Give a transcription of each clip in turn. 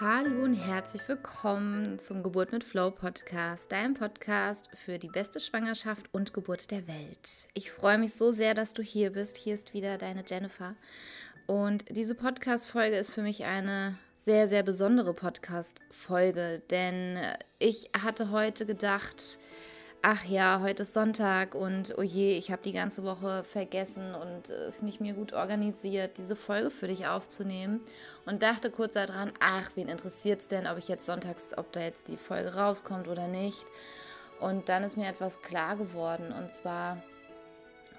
Hallo und herzlich willkommen zum Geburt mit Flow Podcast, deinem Podcast für die beste Schwangerschaft und Geburt der Welt. Ich freue mich so sehr, dass du hier bist. Hier ist wieder deine Jennifer. Und diese Podcast-Folge ist für mich eine sehr, sehr besondere Podcast-Folge, denn ich hatte heute gedacht, ach ja, heute ist Sonntag und oh je, ich habe die ganze Woche vergessen und es nicht mehr gut organisiert, diese Folge für dich aufzunehmen und dachte kurz daran, ach, wen interessiert es denn, ob ich jetzt sonntags, ob da jetzt die Folge rauskommt oder nicht. Und dann ist mir etwas klar geworden und zwar,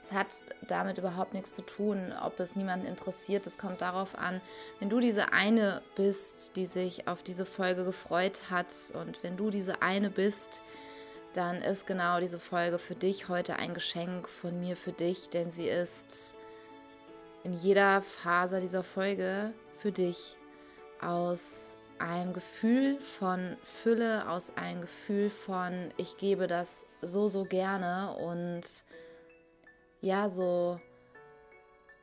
es hat damit überhaupt nichts zu tun, ob es niemanden interessiert. Es kommt darauf an, wenn du diese eine bist, die sich auf diese Folge gefreut hat und wenn du diese eine bist, dann ist genau diese Folge für dich heute ein Geschenk von mir für dich, denn sie ist in jeder Phase dieser Folge für dich. Aus einem Gefühl von Fülle, aus einem Gefühl von ich gebe das so, so gerne und ja, so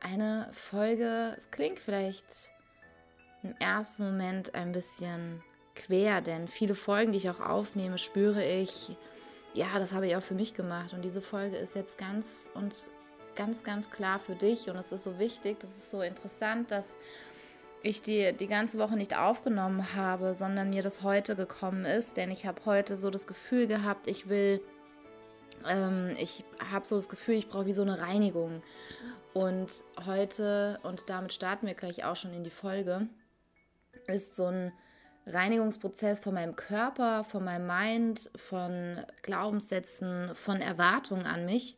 eine Folge, es klingt vielleicht im ersten Moment ein bisschen quer, denn viele Folgen, die ich auch aufnehme, spüre ich, ja, das habe ich auch für mich gemacht. Und diese Folge ist jetzt ganz und ganz, ganz klar für dich. Und es ist so wichtig, das ist so interessant, dass ich die die ganze Woche nicht aufgenommen habe, sondern mir das heute gekommen ist. Denn ich habe heute so das Gefühl gehabt, ich will, ähm, ich habe so das Gefühl, ich brauche wie so eine Reinigung. Und heute, und damit starten wir gleich auch schon in die Folge, ist so ein Reinigungsprozess von meinem Körper, von meinem Mind, von Glaubenssätzen, von Erwartungen an mich.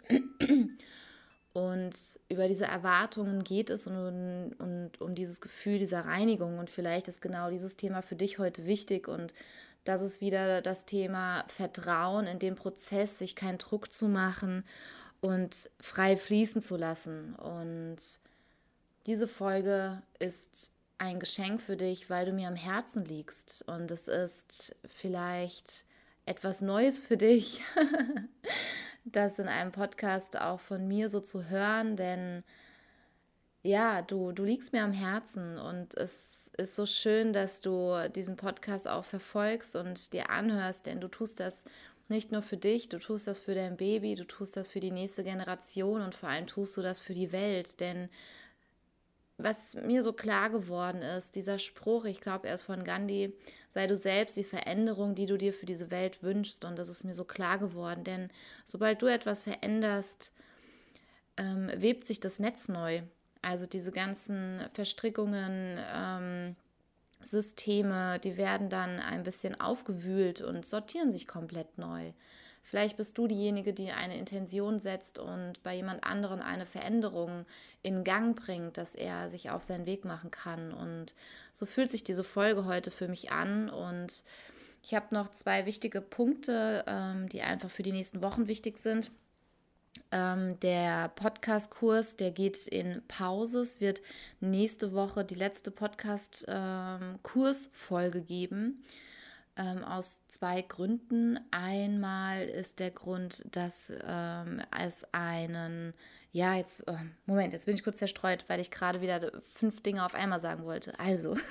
Und über diese Erwartungen geht es und, und um dieses Gefühl dieser Reinigung. Und vielleicht ist genau dieses Thema für dich heute wichtig. Und das ist wieder das Thema Vertrauen in den Prozess, sich keinen Druck zu machen und frei fließen zu lassen. Und diese Folge ist ein Geschenk für dich, weil du mir am Herzen liegst. Und es ist vielleicht etwas Neues für dich, das in einem Podcast auch von mir so zu hören, denn ja, du, du liegst mir am Herzen. Und es ist so schön, dass du diesen Podcast auch verfolgst und dir anhörst, denn du tust das nicht nur für dich, du tust das für dein Baby, du tust das für die nächste Generation und vor allem tust du das für die Welt, denn was mir so klar geworden ist, dieser Spruch, ich glaube, er ist von Gandhi, sei du selbst die Veränderung, die du dir für diese Welt wünschst. Und das ist mir so klar geworden, denn sobald du etwas veränderst, ähm, webt sich das Netz neu. Also diese ganzen Verstrickungen, ähm, Systeme, die werden dann ein bisschen aufgewühlt und sortieren sich komplett neu. Vielleicht bist du diejenige, die eine Intention setzt und bei jemand anderen eine Veränderung in Gang bringt, dass er sich auf seinen Weg machen kann. Und so fühlt sich diese Folge heute für mich an. Und ich habe noch zwei wichtige Punkte, ähm, die einfach für die nächsten Wochen wichtig sind. Ähm, der Podcast-Kurs, der geht in Pause. Es wird nächste Woche die letzte Podcast-Kursfolge ähm, geben ähm, aus zwei Gründen. Einmal ist der Grund, dass ähm, es einen, ja, jetzt, äh, Moment, jetzt bin ich kurz zerstreut, weil ich gerade wieder fünf Dinge auf einmal sagen wollte. Also.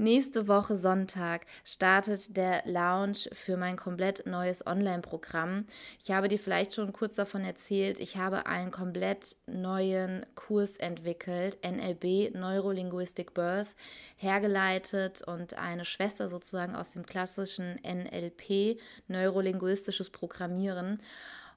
Nächste Woche Sonntag startet der Launch für mein komplett neues Online-Programm. Ich habe dir vielleicht schon kurz davon erzählt, ich habe einen komplett neuen Kurs entwickelt, NLB, Neurolinguistic Birth, hergeleitet und eine Schwester sozusagen aus dem klassischen NLP, Neurolinguistisches Programmieren.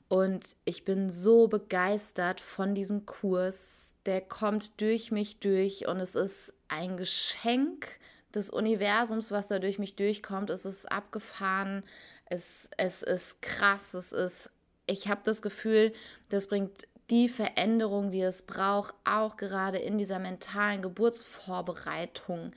Und ich bin so begeistert von diesem Kurs. Der kommt durch mich durch und es ist ein Geschenk des Universums, was da durch mich durchkommt. Es ist abgefahren, es, es ist krass, es ist, ich habe das Gefühl, das bringt die Veränderung, die es braucht, auch gerade in dieser mentalen Geburtsvorbereitung,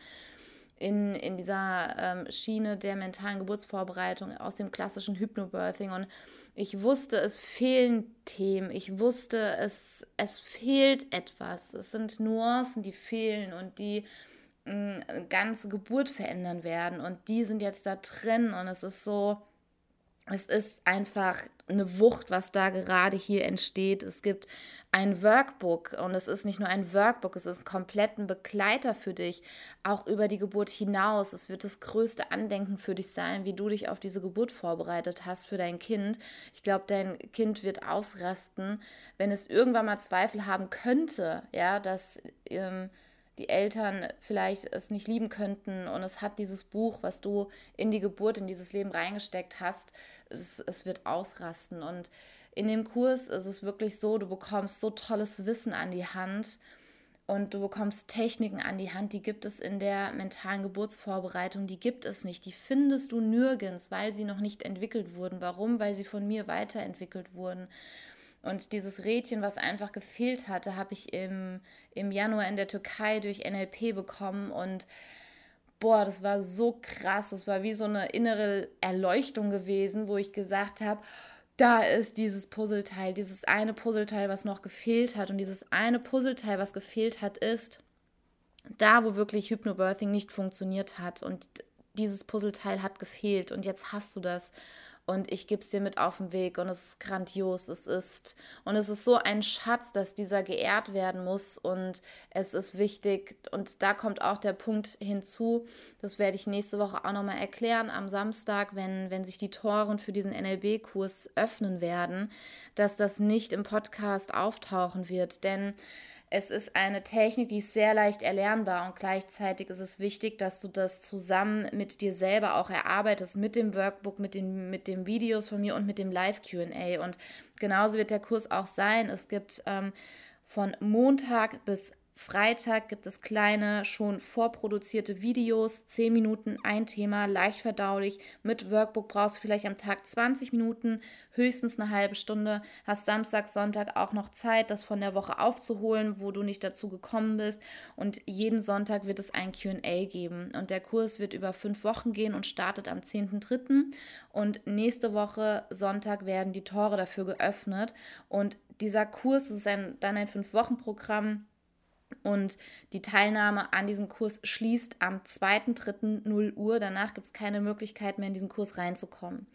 in, in dieser ähm, Schiene der mentalen Geburtsvorbereitung aus dem klassischen Hypnobirthing. Und ich wusste, es fehlen Themen, ich wusste, es, es fehlt etwas. Es sind Nuancen, die fehlen und die ganze Geburt verändern werden. Und die sind jetzt da drin und es ist so, es ist einfach eine Wucht, was da gerade hier entsteht. Es gibt ein Workbook und es ist nicht nur ein Workbook, es ist ein kompletten Begleiter für dich, auch über die Geburt hinaus. Es wird das größte Andenken für dich sein, wie du dich auf diese Geburt vorbereitet hast für dein Kind. Ich glaube, dein Kind wird ausrasten, wenn es irgendwann mal Zweifel haben könnte, ja, dass ähm, die Eltern vielleicht es nicht lieben könnten und es hat dieses Buch, was du in die Geburt, in dieses Leben reingesteckt hast, es, es wird ausrasten. Und in dem Kurs ist es wirklich so, du bekommst so tolles Wissen an die Hand und du bekommst Techniken an die Hand, die gibt es in der mentalen Geburtsvorbereitung, die gibt es nicht, die findest du nirgends, weil sie noch nicht entwickelt wurden. Warum? Weil sie von mir weiterentwickelt wurden. Und dieses Rädchen, was einfach gefehlt hatte, habe ich im, im Januar in der Türkei durch NLP bekommen. Und boah, das war so krass. Das war wie so eine innere Erleuchtung gewesen, wo ich gesagt habe, da ist dieses Puzzleteil, dieses eine Puzzleteil, was noch gefehlt hat. Und dieses eine Puzzleteil, was gefehlt hat, ist da, wo wirklich Hypnobirthing nicht funktioniert hat. Und dieses Puzzleteil hat gefehlt. Und jetzt hast du das und ich gebe es dir mit auf den Weg und es ist grandios, es ist und es ist so ein Schatz, dass dieser geehrt werden muss und es ist wichtig und da kommt auch der Punkt hinzu, das werde ich nächste Woche auch nochmal erklären am Samstag, wenn, wenn sich die Toren für diesen NLB-Kurs öffnen werden, dass das nicht im Podcast auftauchen wird, denn es ist eine Technik, die ist sehr leicht erlernbar und gleichzeitig ist es wichtig, dass du das zusammen mit dir selber auch erarbeitest, mit dem Workbook, mit den, mit den Videos von mir und mit dem Live-QA. Und genauso wird der Kurs auch sein. Es gibt ähm, von Montag bis Freitag gibt es kleine, schon vorproduzierte Videos, 10 Minuten, ein Thema, leicht verdaulich. Mit Workbook brauchst du vielleicht am Tag 20 Minuten, höchstens eine halbe Stunde. Hast Samstag, Sonntag auch noch Zeit, das von der Woche aufzuholen, wo du nicht dazu gekommen bist. Und jeden Sonntag wird es ein QA geben. Und der Kurs wird über fünf Wochen gehen und startet am 10.3. Und nächste Woche, Sonntag, werden die Tore dafür geöffnet. Und dieser Kurs ist ein, dann ein Fünf-Wochen-Programm und die Teilnahme an diesem Kurs schließt am 2.3.0 Uhr. Danach gibt es keine Möglichkeit mehr, in diesen Kurs reinzukommen.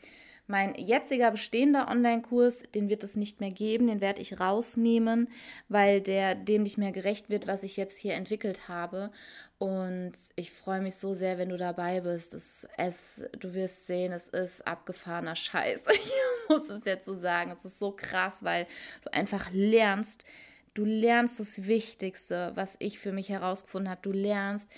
Mein jetziger bestehender Online-Kurs, den wird es nicht mehr geben, den werde ich rausnehmen, weil der dem nicht mehr gerecht wird, was ich jetzt hier entwickelt habe. Und ich freue mich so sehr, wenn du dabei bist. Es, es, du wirst sehen, es ist abgefahrener Scheiß. Ich muss es jetzt so sagen. Es ist so krass, weil du einfach lernst, Du lernst das Wichtigste, was ich für mich herausgefunden habe. Du lernst,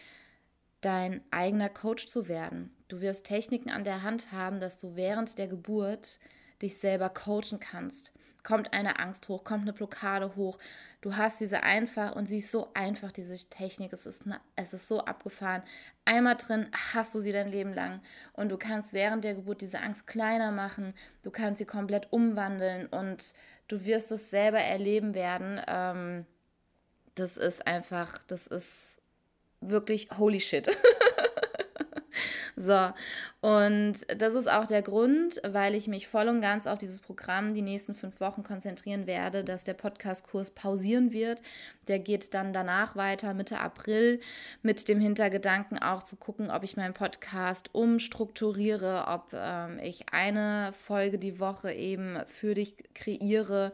dein eigener Coach zu werden. Du wirst Techniken an der Hand haben, dass du während der Geburt dich selber coachen kannst. Kommt eine Angst hoch, kommt eine Blockade hoch. Du hast diese einfach und sie ist so einfach, diese Technik. Es ist, eine, es ist so abgefahren. Einmal drin hast du sie dein Leben lang und du kannst während der Geburt diese Angst kleiner machen. Du kannst sie komplett umwandeln und du wirst es selber erleben werden. Ähm, das ist einfach, das ist wirklich holy shit. So, und das ist auch der Grund, weil ich mich voll und ganz auf dieses Programm die nächsten fünf Wochen konzentrieren werde, dass der Podcast-Kurs pausieren wird. Der geht dann danach weiter, Mitte April, mit dem Hintergedanken auch zu gucken, ob ich meinen Podcast umstrukturiere, ob ähm, ich eine Folge die Woche eben für dich kreiere,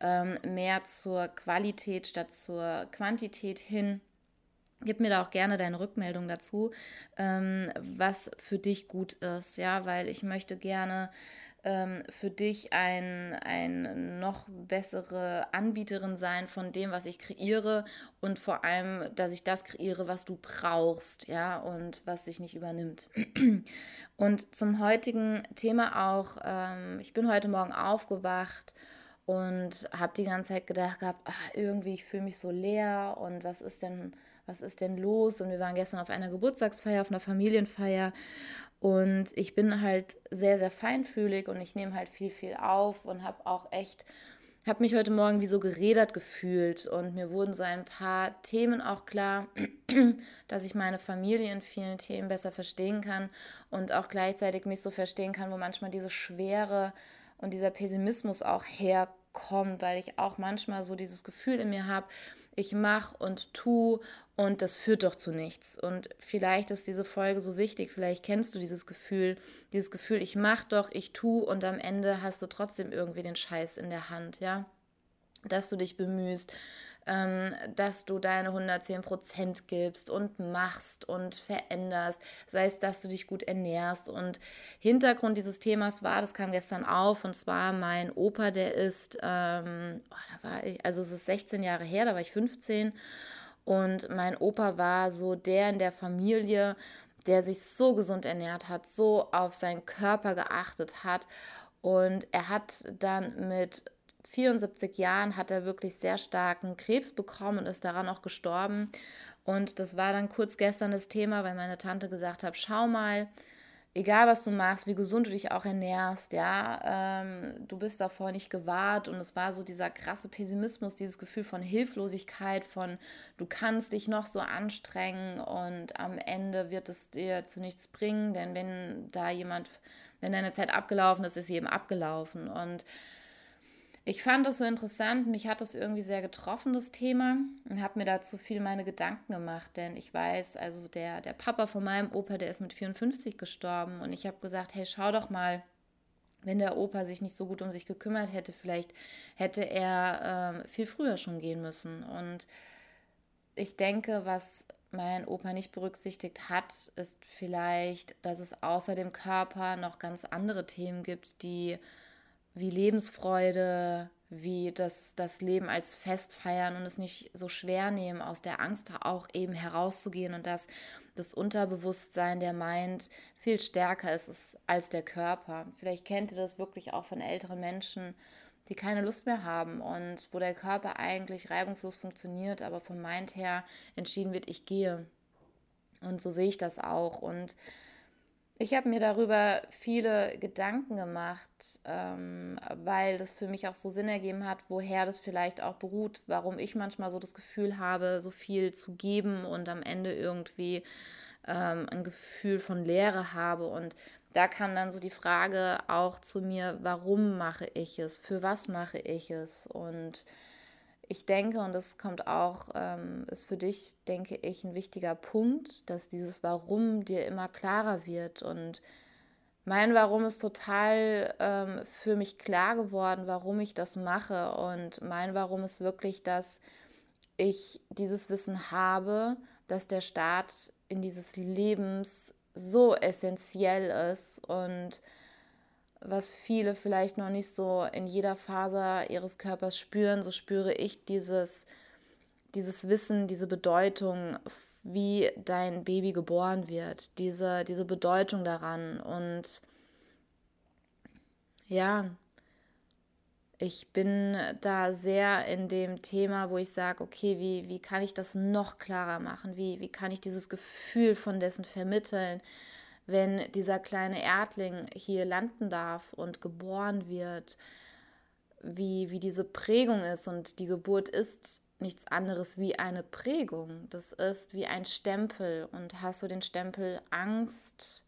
ähm, mehr zur Qualität statt zur Quantität hin. Gib mir da auch gerne deine Rückmeldung dazu, ähm, was für dich gut ist, ja, weil ich möchte gerne ähm, für dich ein, ein noch bessere Anbieterin sein von dem, was ich kreiere und vor allem, dass ich das kreiere, was du brauchst, ja, und was sich nicht übernimmt. Und zum heutigen Thema auch, ähm, ich bin heute Morgen aufgewacht und habe die ganze Zeit gedacht gehabt, ach, irgendwie, ich fühle mich so leer und was ist denn was ist denn los? Und wir waren gestern auf einer Geburtstagsfeier, auf einer Familienfeier. Und ich bin halt sehr, sehr feinfühlig und ich nehme halt viel, viel auf und habe auch echt, habe mich heute Morgen wie so geredert gefühlt. Und mir wurden so ein paar Themen auch klar, dass ich meine Familie in vielen Themen besser verstehen kann und auch gleichzeitig mich so verstehen kann, wo manchmal diese Schwere und dieser Pessimismus auch herkommt kommt, weil ich auch manchmal so dieses Gefühl in mir habe, ich mache und tu und das führt doch zu nichts. Und vielleicht ist diese Folge so wichtig, vielleicht kennst du dieses Gefühl, dieses Gefühl, ich mache doch, ich tu und am Ende hast du trotzdem irgendwie den Scheiß in der Hand, ja? Dass du dich bemühst, ähm, dass du deine 110 Prozent gibst und machst und veränderst, sei es, dass du dich gut ernährst. Und Hintergrund dieses Themas war, das kam gestern auf, und zwar mein Opa, der ist, ähm, oh, da war ich, also es ist 16 Jahre her, da war ich 15. Und mein Opa war so der in der Familie, der sich so gesund ernährt hat, so auf seinen Körper geachtet hat. Und er hat dann mit 74 Jahren hat er wirklich sehr starken Krebs bekommen und ist daran auch gestorben. Und das war dann kurz gestern das Thema, weil meine Tante gesagt hat, schau mal, egal was du machst, wie gesund du dich auch ernährst, ja, ähm, du bist davor nicht gewahrt. Und es war so dieser krasse Pessimismus, dieses Gefühl von Hilflosigkeit, von du kannst dich noch so anstrengen und am Ende wird es dir zu nichts bringen, denn wenn da jemand, wenn deine Zeit abgelaufen ist, ist sie eben abgelaufen. Und ich fand das so interessant, mich hat das irgendwie sehr getroffen, das Thema, und habe mir dazu viel meine Gedanken gemacht, denn ich weiß, also der, der Papa von meinem Opa, der ist mit 54 gestorben. Und ich habe gesagt, hey, schau doch mal, wenn der Opa sich nicht so gut um sich gekümmert hätte, vielleicht hätte er äh, viel früher schon gehen müssen. Und ich denke, was mein Opa nicht berücksichtigt hat, ist vielleicht, dass es außer dem Körper noch ganz andere Themen gibt, die wie Lebensfreude, wie das, das Leben als Fest feiern und es nicht so schwer nehmen, aus der Angst auch eben herauszugehen und dass das Unterbewusstsein, der meint, viel stärker ist als der Körper. Vielleicht kennt ihr das wirklich auch von älteren Menschen, die keine Lust mehr haben und wo der Körper eigentlich reibungslos funktioniert, aber vom Mind her entschieden wird, ich gehe. Und so sehe ich das auch. Und ich habe mir darüber viele Gedanken gemacht, ähm, weil das für mich auch so Sinn ergeben hat, woher das vielleicht auch beruht, warum ich manchmal so das Gefühl habe, so viel zu geben und am Ende irgendwie ähm, ein Gefühl von Leere habe. Und da kam dann so die Frage auch zu mir, warum mache ich es, für was mache ich es und ich denke, und das kommt auch, ähm, ist für dich, denke ich, ein wichtiger Punkt, dass dieses Warum dir immer klarer wird. Und mein Warum ist total ähm, für mich klar geworden, warum ich das mache. Und mein Warum ist wirklich, dass ich dieses Wissen habe, dass der Start in dieses Lebens so essentiell ist und was viele vielleicht noch nicht so in jeder Faser ihres Körpers spüren, so spüre ich dieses, dieses Wissen, diese Bedeutung, wie dein Baby geboren wird, diese, diese Bedeutung daran. Und ja, ich bin da sehr in dem Thema, wo ich sage, okay, wie, wie kann ich das noch klarer machen? Wie, wie kann ich dieses Gefühl von dessen vermitteln? Wenn dieser kleine Erdling hier landen darf und geboren wird, wie, wie diese Prägung ist. Und die Geburt ist nichts anderes wie eine Prägung. Das ist wie ein Stempel. Und hast du den Stempel Angst,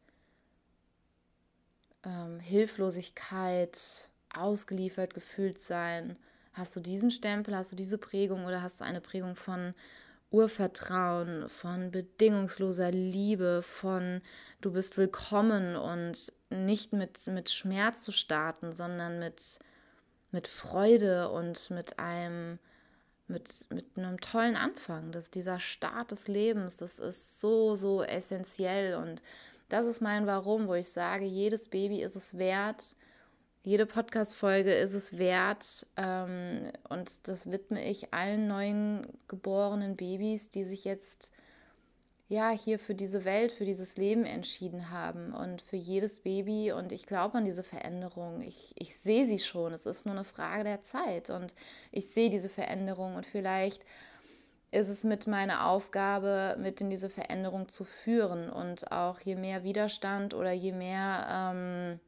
ähm, Hilflosigkeit, ausgeliefert gefühlt sein? Hast du diesen Stempel, hast du diese Prägung oder hast du eine Prägung von Urvertrauen, von bedingungsloser Liebe, von du bist willkommen und nicht mit, mit Schmerz zu starten, sondern mit, mit Freude und mit einem, mit, mit einem tollen Anfang. Das, dieser Start des Lebens, das ist so, so essentiell und das ist mein Warum, wo ich sage, jedes Baby ist es wert, jede Podcast-Folge ist es wert ähm, und das widme ich allen neuen geborenen Babys, die sich jetzt ja hier für diese Welt, für dieses Leben entschieden haben und für jedes Baby. Und ich glaube an diese Veränderung. Ich, ich sehe sie schon, es ist nur eine Frage der Zeit. Und ich sehe diese Veränderung. Und vielleicht ist es mit meiner Aufgabe, mit in diese Veränderung zu führen. Und auch je mehr Widerstand oder je mehr ähm,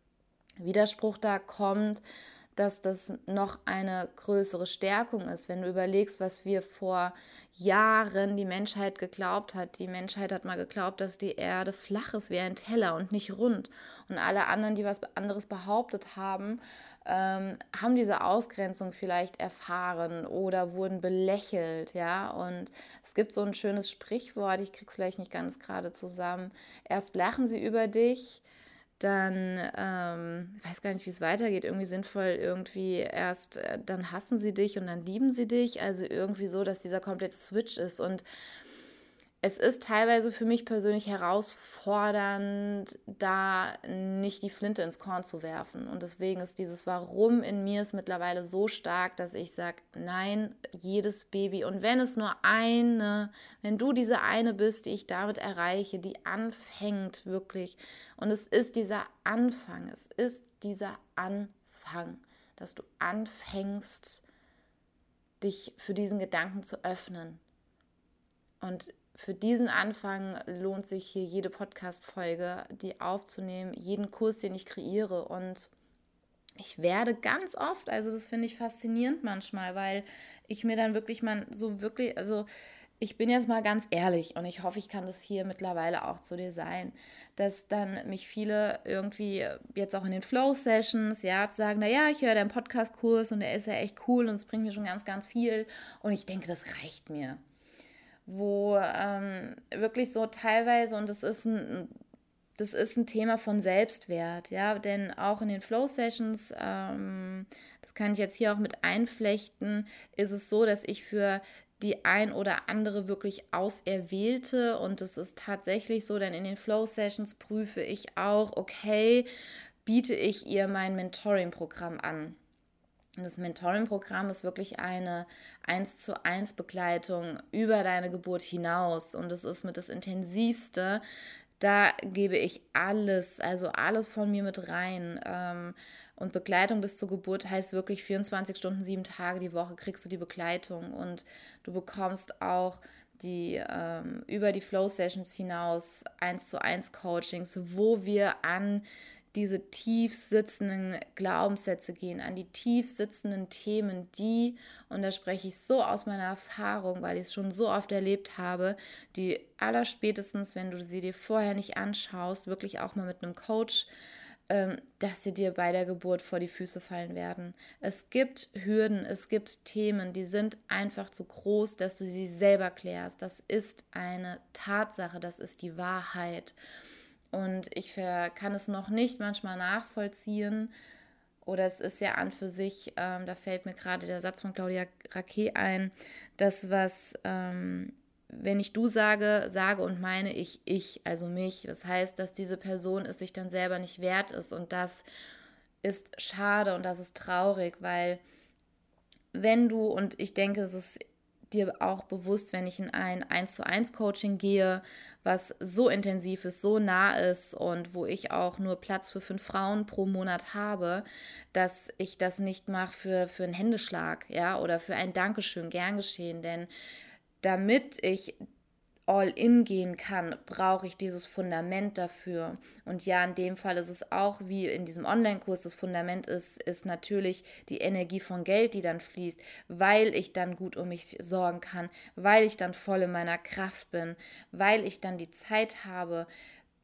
Widerspruch da kommt, dass das noch eine größere Stärkung ist, wenn du überlegst, was wir vor Jahren die Menschheit geglaubt hat. Die Menschheit hat mal geglaubt, dass die Erde flach ist wie ein Teller und nicht rund. Und alle anderen, die was anderes behauptet haben, ähm, haben diese Ausgrenzung vielleicht erfahren oder wurden belächelt, ja. Und es gibt so ein schönes Sprichwort, ich krieg's vielleicht nicht ganz gerade zusammen. Erst lachen sie über dich, dann, ähm, ich weiß gar nicht, wie es weitergeht, irgendwie sinnvoll, irgendwie erst, äh, dann hassen sie dich und dann lieben sie dich. Also irgendwie so, dass dieser komplette Switch ist. Und es ist teilweise für mich persönlich herausfordernd, da nicht die Flinte ins Korn zu werfen. Und deswegen ist dieses Warum in mir ist mittlerweile so stark, dass ich sage, nein, jedes Baby. Und wenn es nur eine, wenn du diese eine bist, die ich damit erreiche, die anfängt wirklich. Und es ist dieser Anfang, es ist dieser Anfang, dass du anfängst, dich für diesen Gedanken zu öffnen. Und für diesen Anfang lohnt sich hier jede Podcast-Folge, die aufzunehmen, jeden Kurs, den ich kreiere. Und ich werde ganz oft, also das finde ich faszinierend manchmal, weil ich mir dann wirklich mal so wirklich, also ich bin jetzt mal ganz ehrlich und ich hoffe, ich kann das hier mittlerweile auch zu dir sein, dass dann mich viele irgendwie jetzt auch in den Flow-Sessions, ja, zu sagen, naja, ich höre deinen Podcast-Kurs und der ist ja echt cool und es bringt mir schon ganz, ganz viel und ich denke, das reicht mir wo ähm, wirklich so teilweise, und das ist ein, das ist ein Thema von Selbstwert, ja, denn auch in den Flow-Sessions, ähm, das kann ich jetzt hier auch mit einflechten, ist es so, dass ich für die ein oder andere wirklich auserwählte und das ist tatsächlich so, denn in den Flow-Sessions prüfe ich auch, okay, biete ich ihr mein Mentoring-Programm an. Das Mentoring-Programm ist wirklich eine 1 zu 1 Begleitung über deine Geburt hinaus und es ist mit das intensivste. Da gebe ich alles, also alles von mir mit rein. Ähm, und Begleitung bis zur Geburt heißt wirklich 24 Stunden, sieben Tage die Woche kriegst du die Begleitung und du bekommst auch die ähm, über die Flow Sessions hinaus 1 zu 1 Coachings, wo wir an diese tief sitzenden Glaubenssätze gehen, an die tief sitzenden Themen, die, und da spreche ich so aus meiner Erfahrung, weil ich es schon so oft erlebt habe, die allerspätestens, wenn du sie dir vorher nicht anschaust, wirklich auch mal mit einem Coach, ähm, dass sie dir bei der Geburt vor die Füße fallen werden. Es gibt Hürden, es gibt Themen, die sind einfach zu groß, dass du sie selber klärst. Das ist eine Tatsache, das ist die Wahrheit. Und ich kann es noch nicht manchmal nachvollziehen. Oder es ist ja an für sich, ähm, da fällt mir gerade der Satz von Claudia Raquet ein, das, was, ähm, wenn ich du sage, sage und meine ich ich, also mich. Das heißt, dass diese Person es sich dann selber nicht wert ist. Und das ist schade und das ist traurig, weil wenn du, und ich denke, es ist dir auch bewusst, wenn ich in ein 1 zu 1 Coaching gehe, was so intensiv ist, so nah ist und wo ich auch nur Platz für fünf Frauen pro Monat habe, dass ich das nicht mache für, für einen Händeschlag, ja, oder für ein Dankeschön, gern geschehen, denn damit ich all in gehen kann, brauche ich dieses Fundament dafür. Und ja, in dem Fall ist es auch wie in diesem Online-Kurs, das Fundament ist, ist natürlich die Energie von Geld, die dann fließt, weil ich dann gut um mich sorgen kann, weil ich dann voll in meiner Kraft bin, weil ich dann die Zeit habe,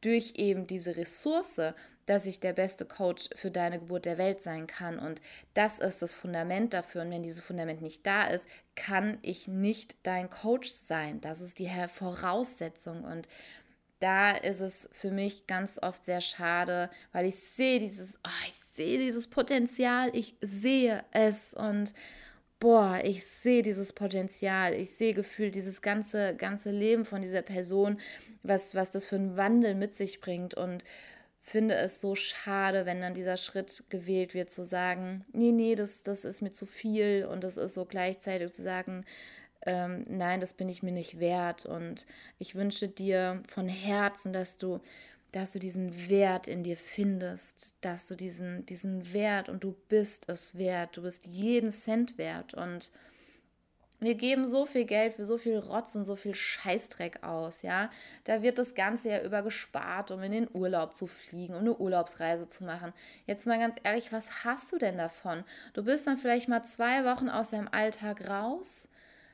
durch eben diese Ressource dass ich der beste Coach für deine Geburt der Welt sein kann. Und das ist das Fundament dafür. Und wenn dieses Fundament nicht da ist, kann ich nicht dein Coach sein. Das ist die Voraussetzung. Und da ist es für mich ganz oft sehr schade, weil ich sehe dieses, oh, ich sehe dieses Potenzial, ich sehe es und boah, ich sehe dieses Potenzial, ich sehe gefühlt dieses ganze, ganze Leben von dieser Person, was, was das für einen Wandel mit sich bringt und finde es so schade, wenn dann dieser Schritt gewählt wird, zu sagen, nee, nee, das, das ist mir zu viel und das ist so gleichzeitig zu sagen, ähm, nein, das bin ich mir nicht wert. Und ich wünsche dir von Herzen, dass du, dass du diesen Wert in dir findest, dass du diesen, diesen Wert und du bist es wert, du bist jeden Cent wert und wir geben so viel Geld für so viel Rotz und so viel Scheißdreck aus, ja. Da wird das Ganze ja über gespart, um in den Urlaub zu fliegen, um eine Urlaubsreise zu machen. Jetzt mal ganz ehrlich, was hast du denn davon? Du bist dann vielleicht mal zwei Wochen aus deinem Alltag raus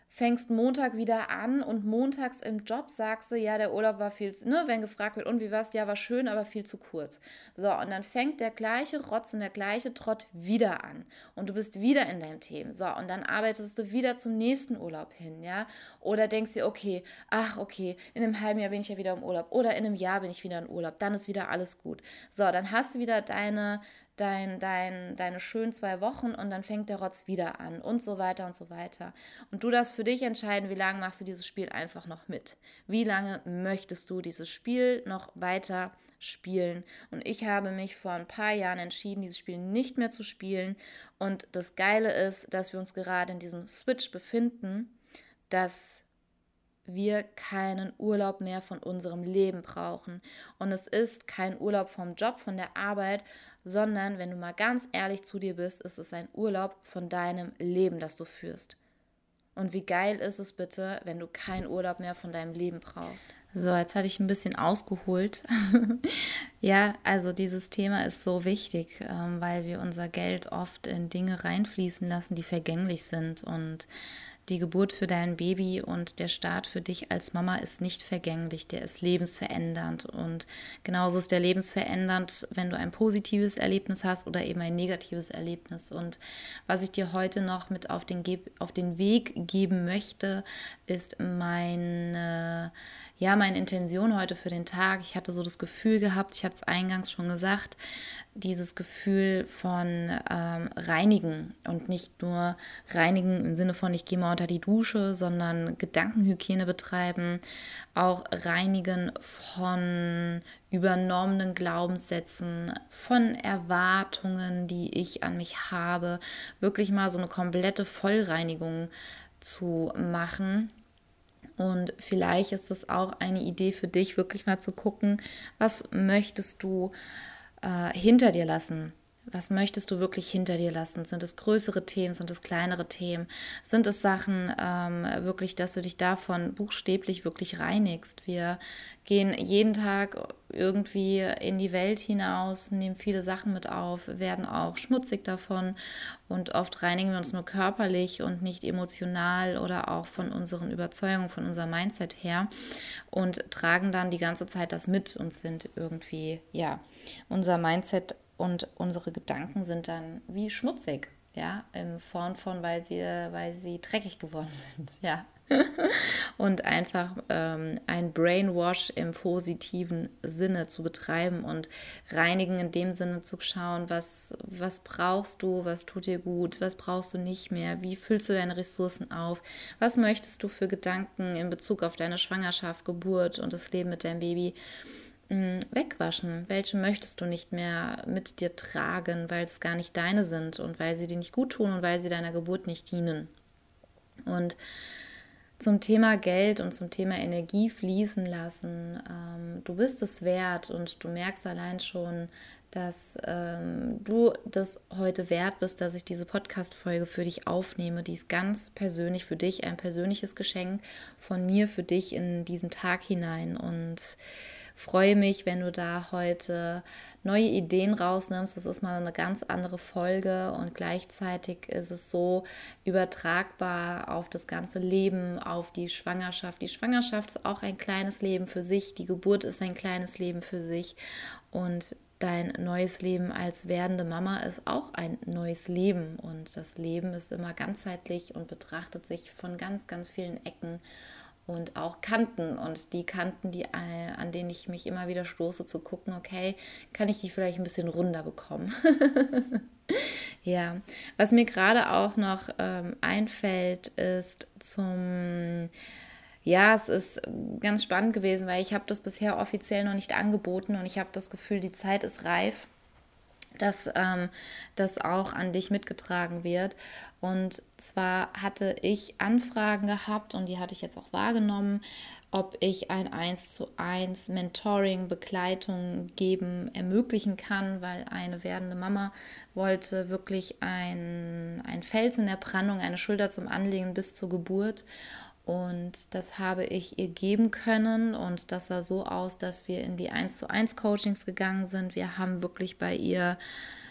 fängst Montag wieder an und montags im Job sagst du, ja, der Urlaub war viel, zu, ne, wenn gefragt wird, und wie war's? Ja, war schön, aber viel zu kurz. So, und dann fängt der gleiche Rotz und der gleiche Trott wieder an und du bist wieder in deinem Thema. So, und dann arbeitest du wieder zum nächsten Urlaub hin, ja, oder denkst dir, okay, ach, okay, in einem halben Jahr bin ich ja wieder im Urlaub oder in einem Jahr bin ich wieder im Urlaub, dann ist wieder alles gut. So, dann hast du wieder deine dein, dein, deine schönen zwei Wochen und dann fängt der Rotz wieder an und so weiter und so weiter. Und du darfst für dich entscheiden, wie lange machst du dieses Spiel einfach noch mit. Wie lange möchtest du dieses Spiel noch weiter spielen? Und ich habe mich vor ein paar Jahren entschieden, dieses Spiel nicht mehr zu spielen. Und das Geile ist, dass wir uns gerade in diesem Switch befinden, dass wir keinen Urlaub mehr von unserem Leben brauchen. Und es ist kein Urlaub vom Job, von der Arbeit, sondern wenn du mal ganz ehrlich zu dir bist, ist es ein Urlaub von deinem Leben, das du führst. Und wie geil ist es bitte, wenn du keinen Urlaub mehr von deinem Leben brauchst. So, jetzt hatte ich ein bisschen ausgeholt. ja, also dieses Thema ist so wichtig, ähm, weil wir unser Geld oft in Dinge reinfließen lassen, die vergänglich sind. Und die Geburt für dein Baby und der Start für dich als Mama ist nicht vergänglich, der ist lebensverändernd. Und genauso ist der lebensverändernd, wenn du ein positives Erlebnis hast oder eben ein negatives Erlebnis. Und was ich dir heute noch mit auf den, auf den Weg geben möchte, ist meine ja, meine Intention heute für den Tag, ich hatte so das Gefühl gehabt, ich hatte es eingangs schon gesagt, dieses Gefühl von ähm, reinigen und nicht nur reinigen im Sinne von, ich gehe mal unter die Dusche, sondern Gedankenhygiene betreiben, auch reinigen von übernommenen Glaubenssätzen, von Erwartungen, die ich an mich habe, wirklich mal so eine komplette Vollreinigung zu machen und vielleicht ist es auch eine Idee für dich, wirklich mal zu gucken, was möchtest du äh, hinter dir lassen? Was möchtest du wirklich hinter dir lassen? Sind es größere Themen? Sind es kleinere Themen? Sind es Sachen ähm, wirklich, dass du dich davon buchstäblich wirklich reinigst? Wir gehen jeden Tag irgendwie in die Welt hinaus, nehmen viele Sachen mit auf, werden auch schmutzig davon und oft reinigen wir uns nur körperlich und nicht emotional oder auch von unseren Überzeugungen, von unserem Mindset her und tragen dann die ganze Zeit das mit und sind irgendwie, ja, unser Mindset und unsere Gedanken sind dann wie schmutzig, ja, in Form von, weil wir, weil sie dreckig geworden sind, ja. und einfach ähm, ein Brainwash im positiven Sinne zu betreiben und reinigen in dem Sinne zu schauen, was, was brauchst du, was tut dir gut, was brauchst du nicht mehr, wie füllst du deine Ressourcen auf, was möchtest du für Gedanken in Bezug auf deine Schwangerschaft, Geburt und das Leben mit deinem Baby wegwaschen? Welche möchtest du nicht mehr mit dir tragen, weil es gar nicht deine sind und weil sie dir nicht gut tun und weil sie deiner Geburt nicht dienen? Und zum Thema Geld und zum Thema Energie fließen lassen. Ähm, du bist es wert und du merkst allein schon, dass ähm, du das heute wert bist, dass ich diese Podcast-Folge für dich aufnehme. Die ist ganz persönlich für dich, ein persönliches Geschenk von mir für dich in diesen Tag hinein. Und freue mich, wenn du da heute neue Ideen rausnimmst. Das ist mal eine ganz andere Folge und gleichzeitig ist es so übertragbar auf das ganze Leben, auf die Schwangerschaft. Die Schwangerschaft ist auch ein kleines Leben für sich, die Geburt ist ein kleines Leben für sich und dein neues Leben als werdende Mama ist auch ein neues Leben und das Leben ist immer ganzheitlich und betrachtet sich von ganz, ganz vielen Ecken und auch Kanten. Und die Kanten, die, äh, an denen ich mich immer wieder stoße, zu gucken, okay, kann ich die vielleicht ein bisschen runder bekommen? ja, was mir gerade auch noch ähm, einfällt, ist zum, ja, es ist ganz spannend gewesen, weil ich habe das bisher offiziell noch nicht angeboten und ich habe das Gefühl, die Zeit ist reif dass ähm, das auch an dich mitgetragen wird. Und zwar hatte ich Anfragen gehabt und die hatte ich jetzt auch wahrgenommen, ob ich ein 1 zu 1 Mentoring, Begleitung geben ermöglichen kann, weil eine werdende Mama wollte wirklich ein, ein Fels in der Brandung, eine Schulter zum Anlegen bis zur Geburt. Und das habe ich ihr geben können. Und das sah so aus, dass wir in die 1 zu 1 Coachings gegangen sind. Wir haben wirklich bei ihr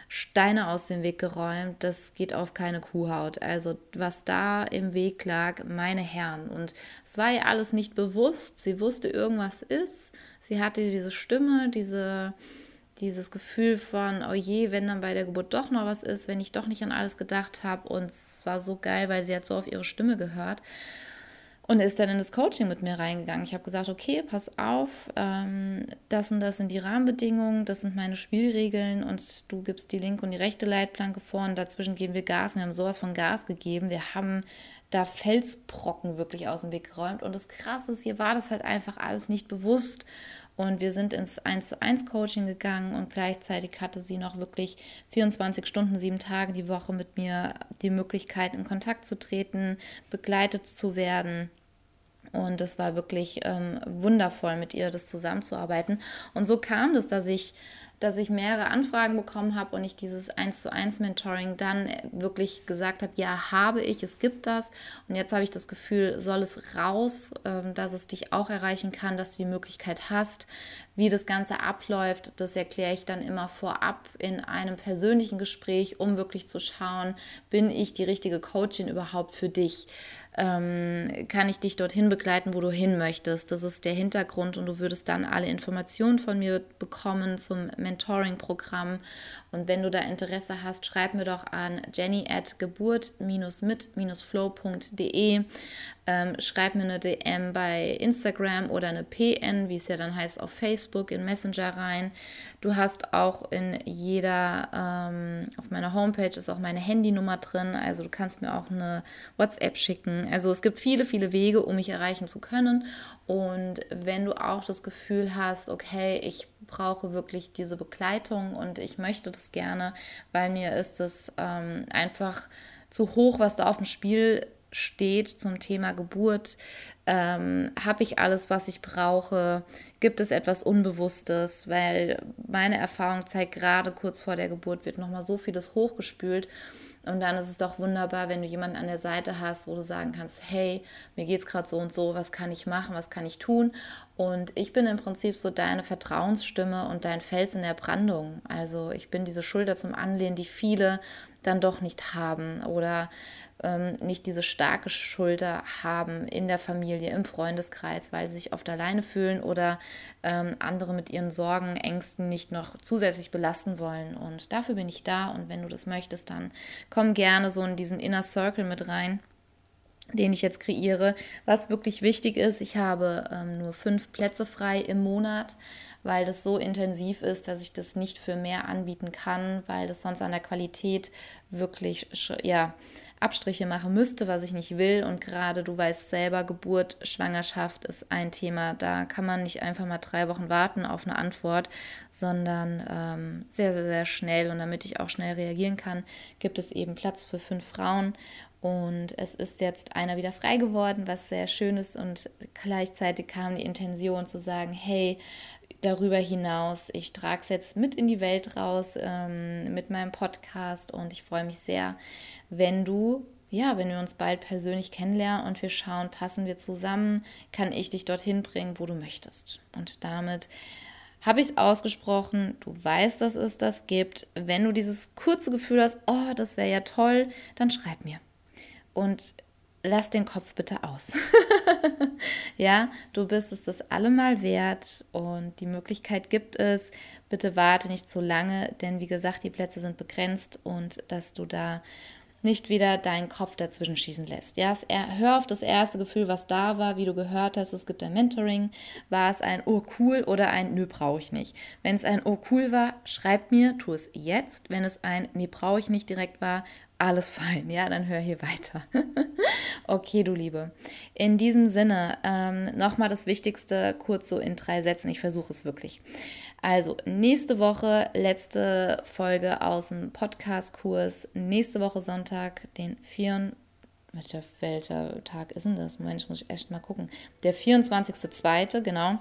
Steine aus dem Weg geräumt. Das geht auf keine Kuhhaut. Also was da im Weg lag, meine Herren. Und es war ihr alles nicht bewusst. Sie wusste, irgendwas ist. Sie hatte diese Stimme, diese, dieses Gefühl von, oh je, wenn dann bei der Geburt doch noch was ist, wenn ich doch nicht an alles gedacht habe. Und es war so geil, weil sie hat so auf ihre Stimme gehört und ist dann in das Coaching mit mir reingegangen. Ich habe gesagt, okay, pass auf, ähm, das und das sind die Rahmenbedingungen, das sind meine Spielregeln und du gibst die linke und die rechte Leitplanke vor und dazwischen geben wir Gas. Wir haben sowas von Gas gegeben. Wir haben da Felsbrocken wirklich aus dem Weg geräumt und das Krasse ist, hier war das halt einfach alles nicht bewusst und wir sind ins 1 zu 1 Coaching gegangen und gleichzeitig hatte sie noch wirklich 24 Stunden, sieben Tage die Woche mit mir die Möglichkeit, in Kontakt zu treten, begleitet zu werden. Und es war wirklich ähm, wundervoll, mit ihr das zusammenzuarbeiten. Und so kam es, dass ich dass ich mehrere Anfragen bekommen habe und ich dieses 1 zu 1 Mentoring dann wirklich gesagt habe, ja, habe ich, es gibt das. Und jetzt habe ich das Gefühl, soll es raus, ähm, dass es dich auch erreichen kann, dass du die Möglichkeit hast. Wie das Ganze abläuft, das erkläre ich dann immer vorab in einem persönlichen Gespräch, um wirklich zu schauen, bin ich die richtige Coachin überhaupt für dich? Ähm, kann ich dich dorthin begleiten, wo du hin möchtest. Das ist der Hintergrund und du würdest dann alle Informationen von mir bekommen zum Mentoring-Programm. Und wenn du da Interesse hast, schreib mir doch an jenny at geburt-mit-flow.de. Ähm, schreib mir eine DM bei Instagram oder eine PN, wie es ja dann heißt, auf Facebook in Messenger rein. Du hast auch in jeder, ähm, auf meiner Homepage ist auch meine Handynummer drin, also du kannst mir auch eine WhatsApp schicken. Also es gibt viele, viele Wege, um mich erreichen zu können. Und wenn du auch das Gefühl hast, okay, ich brauche wirklich diese Begleitung und ich möchte das gerne, weil mir ist es ähm, einfach zu hoch, was da auf dem Spiel steht zum Thema Geburt. Ähm, Habe ich alles, was ich brauche? Gibt es etwas Unbewusstes? Weil meine Erfahrung zeigt, gerade kurz vor der Geburt wird nochmal so vieles hochgespült. Und dann ist es doch wunderbar, wenn du jemanden an der Seite hast, wo du sagen kannst, hey, mir geht es gerade so und so, was kann ich machen, was kann ich tun? Und ich bin im Prinzip so deine Vertrauensstimme und dein Fels in der Brandung. Also ich bin diese Schulter zum Anlehnen, die viele dann doch nicht haben oder ähm, nicht diese starke Schulter haben in der Familie, im Freundeskreis, weil sie sich oft alleine fühlen oder ähm, andere mit ihren Sorgen, Ängsten nicht noch zusätzlich belasten wollen. Und dafür bin ich da. Und wenn du das möchtest, dann komm gerne so in diesen Inner Circle mit rein den ich jetzt kreiere. Was wirklich wichtig ist, ich habe ähm, nur fünf Plätze frei im Monat, weil das so intensiv ist, dass ich das nicht für mehr anbieten kann, weil das sonst an der Qualität wirklich ja, Abstriche machen müsste, was ich nicht will. Und gerade du weißt selber, Geburt, Schwangerschaft ist ein Thema. Da kann man nicht einfach mal drei Wochen warten auf eine Antwort, sondern ähm, sehr, sehr, sehr schnell. Und damit ich auch schnell reagieren kann, gibt es eben Platz für fünf Frauen. Und es ist jetzt einer wieder frei geworden, was sehr schön ist. Und gleichzeitig kam die Intention zu sagen, hey, darüber hinaus, ich trage es jetzt mit in die Welt raus ähm, mit meinem Podcast und ich freue mich sehr, wenn du, ja, wenn wir uns bald persönlich kennenlernen und wir schauen, passen wir zusammen, kann ich dich dorthin bringen, wo du möchtest. Und damit habe ich es ausgesprochen, du weißt, dass es das gibt. Wenn du dieses kurze Gefühl hast, oh, das wäre ja toll, dann schreib mir. Und lass den Kopf bitte aus. ja, du bist es das allemal wert und die Möglichkeit gibt es. Bitte warte nicht zu lange, denn wie gesagt, die Plätze sind begrenzt und dass du da nicht wieder deinen Kopf dazwischen schießen lässt. Ja, hör auf das erste Gefühl, was da war, wie du gehört hast, es gibt ein Mentoring. War es ein Oh cool oder ein Nö, brauche ich nicht? Wenn es ein Oh cool war, schreib mir, tu es jetzt. Wenn es ein Nee, brauche ich nicht direkt war, alles fein, ja, dann hör hier weiter. okay, du Liebe. In diesem Sinne, ähm, nochmal das Wichtigste kurz so in drei Sätzen. Ich versuche es wirklich. Also, nächste Woche, letzte Folge aus dem Podcast-Kurs. Nächste Woche Sonntag, den 4. Welcher, welcher Tag ist denn das? Moment, ich muss echt mal gucken. Der 24.02., genau.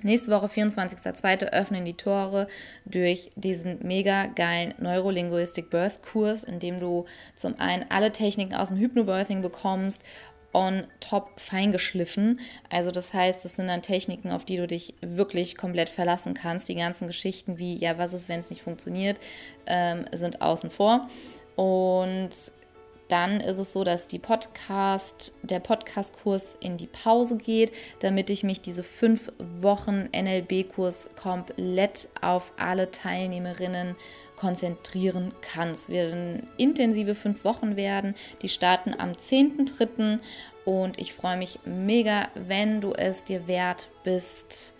Nächste Woche, 24.02., öffnen die Tore durch diesen mega geilen Neurolinguistic Birth Kurs, in dem du zum einen alle Techniken aus dem Hypnobirthing bekommst, on top feingeschliffen. Also das heißt, das sind dann Techniken, auf die du dich wirklich komplett verlassen kannst. Die ganzen Geschichten wie, ja, was ist, wenn es nicht funktioniert, ähm, sind außen vor. Und dann ist es so, dass die Podcast, der Podcast-Kurs in die Pause geht, damit ich mich diese fünf Wochen NLB-Kurs komplett auf alle Teilnehmerinnen konzentrieren kann. Es werden intensive fünf Wochen werden. Die starten am 10.3. und ich freue mich mega, wenn du es dir wert bist,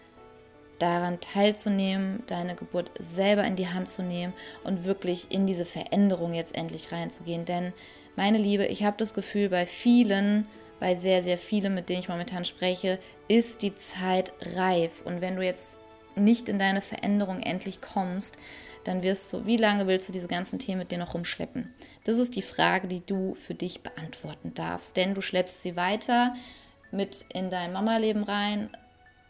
daran teilzunehmen, deine Geburt selber in die Hand zu nehmen und wirklich in diese Veränderung jetzt endlich reinzugehen. Denn, meine Liebe, ich habe das Gefühl, bei vielen, bei sehr, sehr vielen, mit denen ich momentan spreche, ist die Zeit reif. Und wenn du jetzt nicht in deine Veränderung endlich kommst, dann wirst du, wie lange willst du diese ganzen Themen mit dir noch rumschleppen? Das ist die Frage, die du für dich beantworten darfst, denn du schleppst sie weiter mit in dein Mama-Leben rein.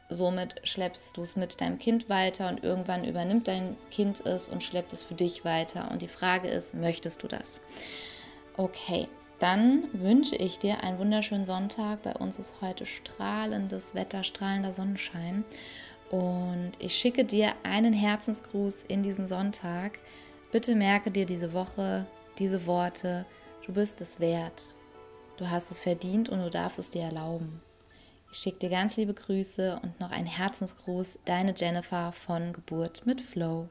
Somit schleppst du es mit deinem Kind weiter und irgendwann übernimmt dein Kind es und schleppt es für dich weiter. Und die Frage ist, möchtest du das? Okay, dann wünsche ich dir einen wunderschönen Sonntag. Bei uns ist heute strahlendes Wetter, strahlender Sonnenschein. Und ich schicke dir einen Herzensgruß in diesen Sonntag. Bitte merke dir diese Woche diese Worte. Du bist es wert. Du hast es verdient und du darfst es dir erlauben. Ich schicke dir ganz liebe Grüße und noch einen Herzensgruß, deine Jennifer von Geburt mit Flow.